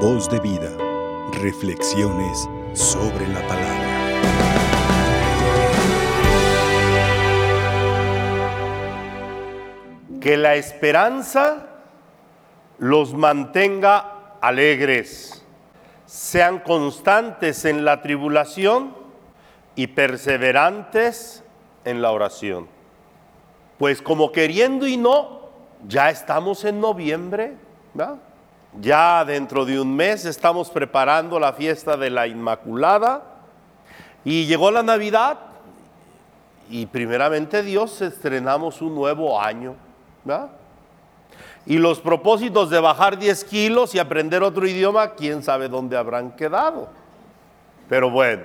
Voz de vida. Reflexiones sobre la palabra. Que la esperanza los mantenga alegres, sean constantes en la tribulación y perseverantes en la oración. Pues como queriendo y no, ya estamos en noviembre, ¿verdad? Ya dentro de un mes estamos preparando la fiesta de la Inmaculada y llegó la Navidad y primeramente Dios estrenamos un nuevo año. ¿verdad? Y los propósitos de bajar 10 kilos y aprender otro idioma, quién sabe dónde habrán quedado. Pero bueno,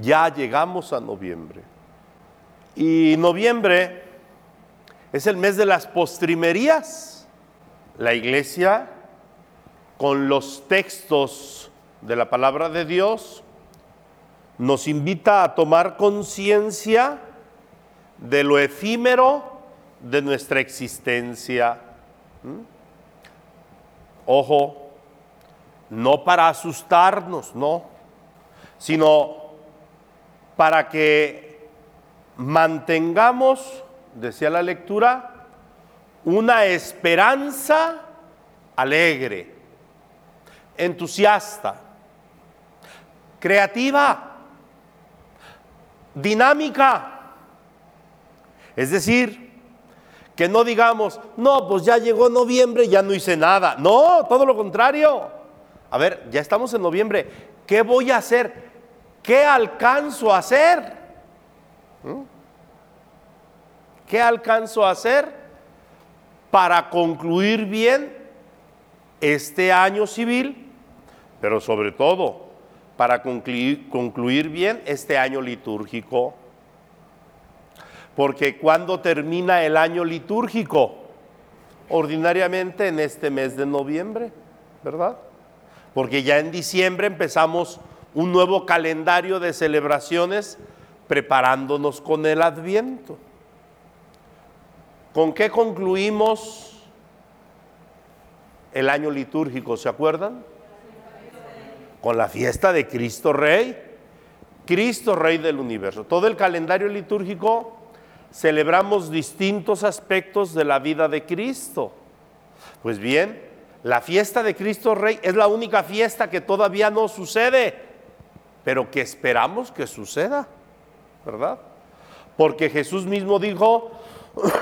ya llegamos a noviembre. Y noviembre es el mes de las postrimerías. La iglesia con los textos de la palabra de Dios, nos invita a tomar conciencia de lo efímero de nuestra existencia. ¿Mm? Ojo, no para asustarnos, no, sino para que mantengamos, decía la lectura, una esperanza alegre entusiasta, creativa, dinámica. Es decir, que no digamos, no, pues ya llegó noviembre, ya no hice nada. No, todo lo contrario. A ver, ya estamos en noviembre. ¿Qué voy a hacer? ¿Qué alcanzo a hacer? ¿Mm? ¿Qué alcanzo a hacer para concluir bien este año civil pero sobre todo para concluir, bien este año litúrgico. Porque cuando termina el año litúrgico, ordinariamente en este mes de noviembre, ¿verdad? Porque ya en diciembre empezamos un nuevo calendario de celebraciones preparándonos con el adviento. ¿Con qué concluimos el año litúrgico? ¿Se acuerdan? Con la fiesta de Cristo Rey, Cristo Rey del universo. Todo el calendario litúrgico celebramos distintos aspectos de la vida de Cristo. Pues bien, la fiesta de Cristo Rey es la única fiesta que todavía no sucede, pero que esperamos que suceda, ¿verdad? Porque Jesús mismo dijo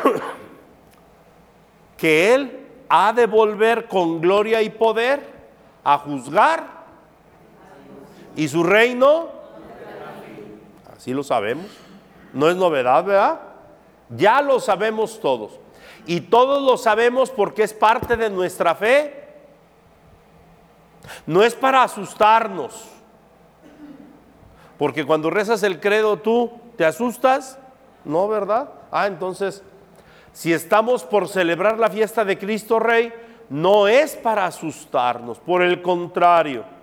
que Él ha de volver con gloria y poder a juzgar ¿Y su reino? Así lo sabemos. No es novedad, ¿verdad? Ya lo sabemos todos. Y todos lo sabemos porque es parte de nuestra fe. No es para asustarnos. Porque cuando rezas el credo tú, ¿te asustas? No, ¿verdad? Ah, entonces, si estamos por celebrar la fiesta de Cristo Rey, no es para asustarnos, por el contrario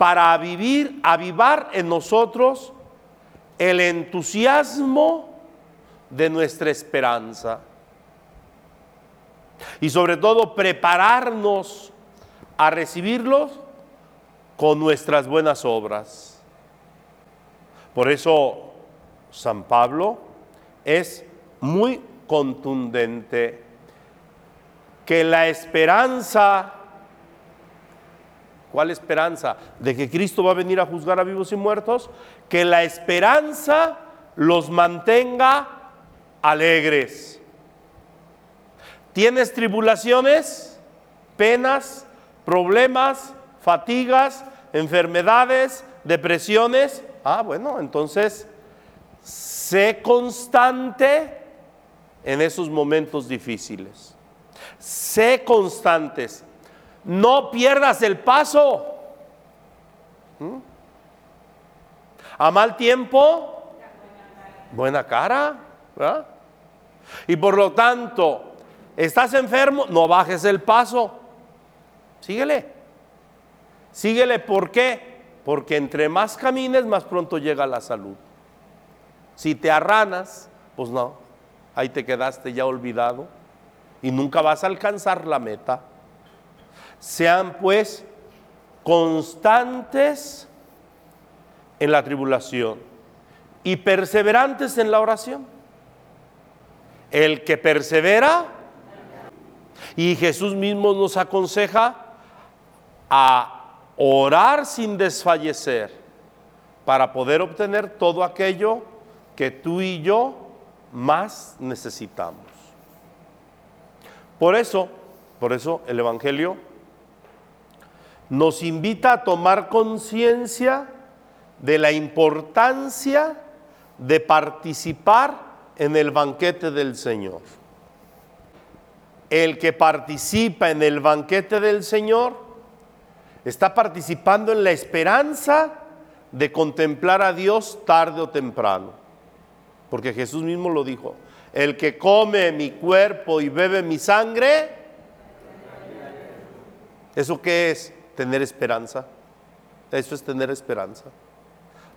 para vivir, avivar en nosotros el entusiasmo de nuestra esperanza. Y sobre todo prepararnos a recibirlos con nuestras buenas obras. Por eso San Pablo es muy contundente que la esperanza ¿Cuál esperanza? De que Cristo va a venir a juzgar a vivos y muertos. Que la esperanza los mantenga alegres. ¿Tienes tribulaciones, penas, problemas, fatigas, enfermedades, depresiones? Ah, bueno, entonces sé constante en esos momentos difíciles. Sé constantes no pierdas el paso. ¿Mm? A mal tiempo, buena cara. Y por lo tanto, estás enfermo, no bajes el paso. Síguele. Síguele, ¿por qué? Porque entre más camines, más pronto llega la salud. Si te arranas, pues no, ahí te quedaste ya olvidado y nunca vas a alcanzar la meta. Sean pues constantes en la tribulación y perseverantes en la oración. El que persevera, y Jesús mismo nos aconseja a orar sin desfallecer para poder obtener todo aquello que tú y yo más necesitamos. Por eso, por eso el Evangelio nos invita a tomar conciencia de la importancia de participar en el banquete del Señor. El que participa en el banquete del Señor está participando en la esperanza de contemplar a Dios tarde o temprano. Porque Jesús mismo lo dijo, el que come mi cuerpo y bebe mi sangre, ¿eso qué es? Tener esperanza. Eso es tener esperanza.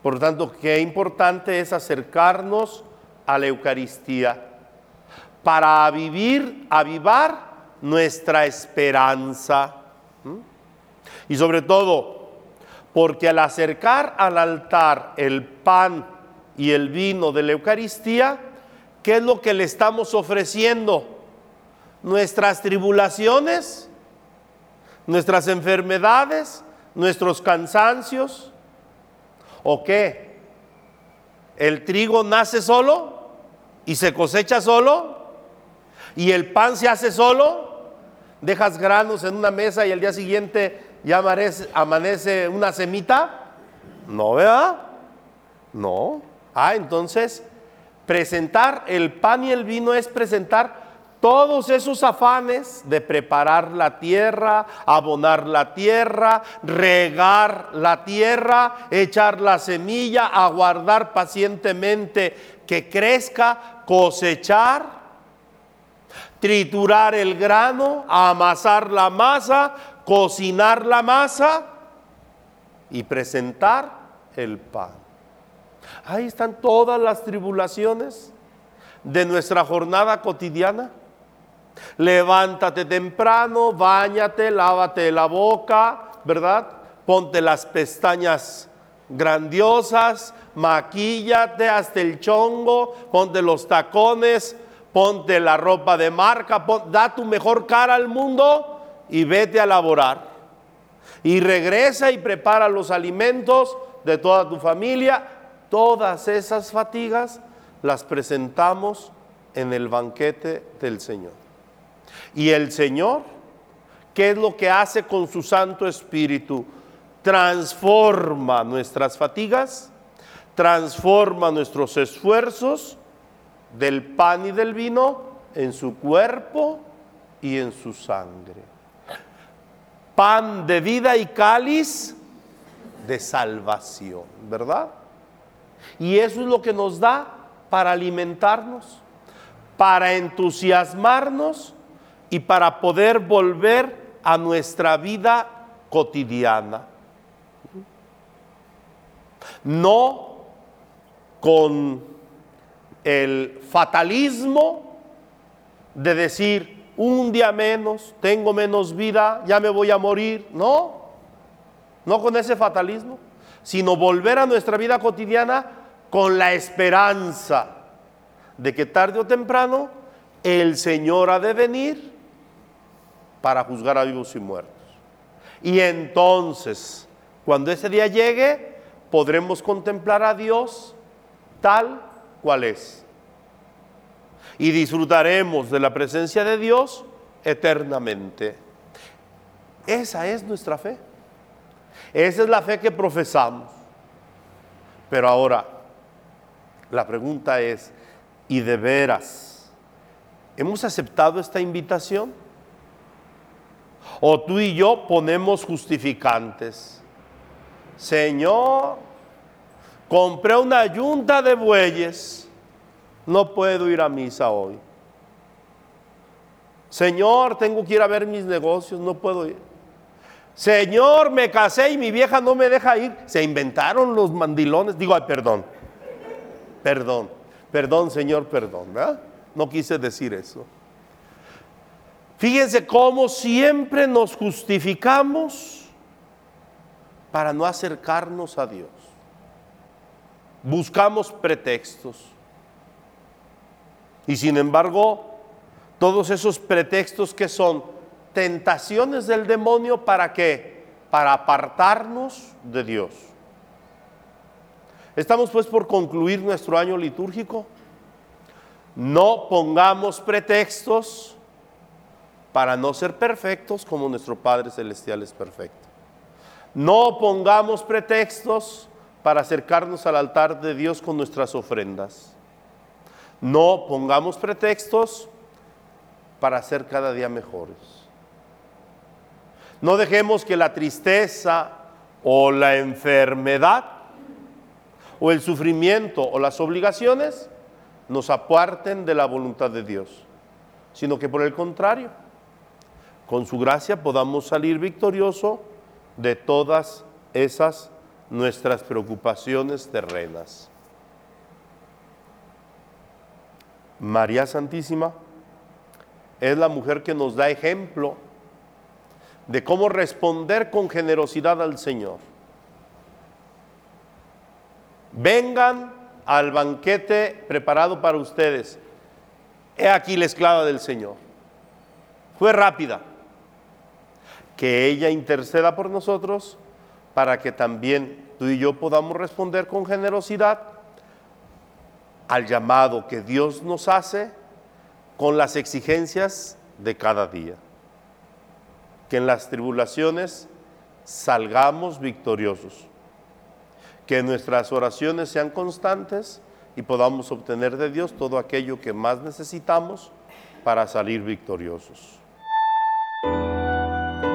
Por lo tanto, qué importante es acercarnos a la Eucaristía para vivir, avivar nuestra esperanza. Y sobre todo, porque al acercar al altar el pan y el vino de la Eucaristía, ¿qué es lo que le estamos ofreciendo? Nuestras tribulaciones, nuestras enfermedades, nuestros cansancios. ¿O qué? ¿El trigo nace solo y se cosecha solo? ¿Y el pan se hace solo? ¿Dejas granos en una mesa y el día siguiente ya amanece, amanece una semita? No, ¿verdad? No. Ah, entonces, presentar el pan y el vino es presentar todos esos afanes de preparar la tierra, abonar la tierra, regar la tierra, echar la semilla, aguardar pacientemente que crezca, cosechar, triturar el grano, amasar la masa, cocinar la masa y presentar el pan. Ahí están todas las tribulaciones de nuestra jornada cotidiana. Levántate temprano, bañate, lávate la boca, ¿verdad? Ponte las pestañas grandiosas, maquíllate hasta el chongo, ponte los tacones, ponte la ropa de marca, da tu mejor cara al mundo y vete a laborar. Y regresa y prepara los alimentos de toda tu familia Todas esas fatigas las presentamos en el banquete del Señor. Y el Señor, ¿qué es lo que hace con su Santo Espíritu? Transforma nuestras fatigas, transforma nuestros esfuerzos del pan y del vino en su cuerpo y en su sangre. Pan de vida y cáliz de salvación, ¿verdad? Y eso es lo que nos da para alimentarnos, para entusiasmarnos y para poder volver a nuestra vida cotidiana. No con el fatalismo de decir, un día menos, tengo menos vida, ya me voy a morir. No, no con ese fatalismo sino volver a nuestra vida cotidiana con la esperanza de que tarde o temprano el Señor ha de venir para juzgar a vivos y muertos. Y entonces, cuando ese día llegue, podremos contemplar a Dios tal cual es. Y disfrutaremos de la presencia de Dios eternamente. Esa es nuestra fe. Esa es la fe que profesamos. Pero ahora, la pregunta es, ¿y de veras hemos aceptado esta invitación? ¿O tú y yo ponemos justificantes? Señor, compré una yunta de bueyes, no puedo ir a misa hoy. Señor, tengo que ir a ver mis negocios, no puedo ir. Señor, me casé y mi vieja no me deja ir. Se inventaron los mandilones. Digo, ay, perdón. Perdón. Perdón, Señor, perdón. No quise decir eso. Fíjense cómo siempre nos justificamos para no acercarnos a Dios. Buscamos pretextos. Y sin embargo, todos esos pretextos que son tentaciones del demonio para qué? Para apartarnos de Dios. Estamos pues por concluir nuestro año litúrgico. No pongamos pretextos para no ser perfectos como nuestro Padre Celestial es perfecto. No pongamos pretextos para acercarnos al altar de Dios con nuestras ofrendas. No pongamos pretextos para ser cada día mejores. No dejemos que la tristeza o la enfermedad o el sufrimiento o las obligaciones nos aparten de la voluntad de Dios, sino que por el contrario, con su gracia podamos salir victorioso de todas esas nuestras preocupaciones terrenas. María Santísima es la mujer que nos da ejemplo de cómo responder con generosidad al Señor. Vengan al banquete preparado para ustedes. He aquí la esclava del Señor. Fue rápida que ella interceda por nosotros para que también tú y yo podamos responder con generosidad al llamado que Dios nos hace con las exigencias de cada día. Que en las tribulaciones salgamos victoriosos. Que nuestras oraciones sean constantes y podamos obtener de Dios todo aquello que más necesitamos para salir victoriosos.